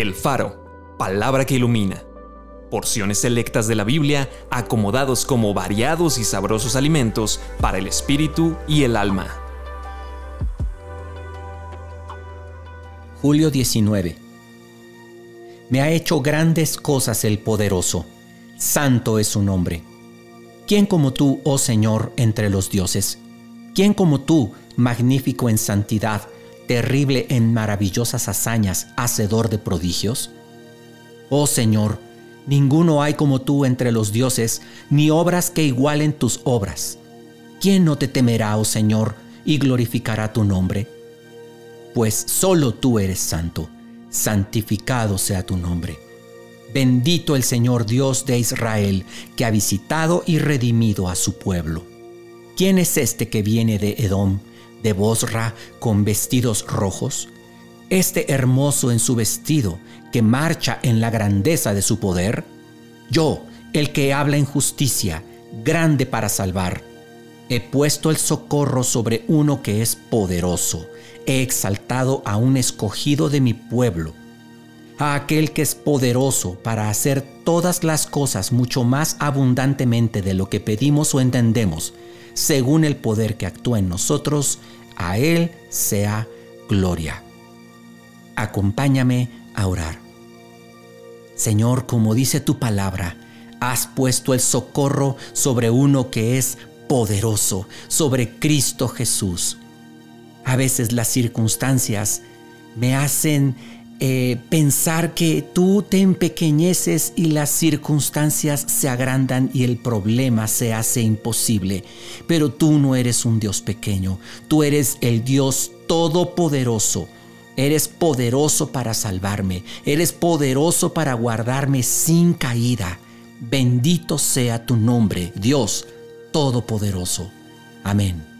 El Faro, palabra que ilumina. Porciones selectas de la Biblia acomodados como variados y sabrosos alimentos para el espíritu y el alma. Julio 19. Me ha hecho grandes cosas el poderoso. Santo es su nombre. ¿Quién como tú, oh Señor, entre los dioses? ¿Quién como tú, magnífico en santidad, terrible en maravillosas hazañas, hacedor de prodigios? Oh Señor, ninguno hay como tú entre los dioses, ni obras que igualen tus obras. ¿Quién no te temerá, oh Señor, y glorificará tu nombre? Pues solo tú eres santo, santificado sea tu nombre. Bendito el Señor Dios de Israel, que ha visitado y redimido a su pueblo. ¿Quién es este que viene de Edom? De Bosra con vestidos rojos, este hermoso en su vestido que marcha en la grandeza de su poder? Yo, el que habla en justicia, grande para salvar, he puesto el socorro sobre uno que es poderoso, he exaltado a un escogido de mi pueblo, a aquel que es poderoso para hacer todas las cosas mucho más abundantemente de lo que pedimos o entendemos, según el poder que actúa en nosotros, a Él sea gloria. Acompáñame a orar. Señor, como dice tu palabra, has puesto el socorro sobre uno que es poderoso, sobre Cristo Jesús. A veces las circunstancias me hacen eh, pensar que tú te empequeñeces y las circunstancias se agrandan y el problema se hace imposible. Pero tú no eres un Dios pequeño, tú eres el Dios todopoderoso. Eres poderoso para salvarme, eres poderoso para guardarme sin caída. Bendito sea tu nombre, Dios Todopoderoso. Amén.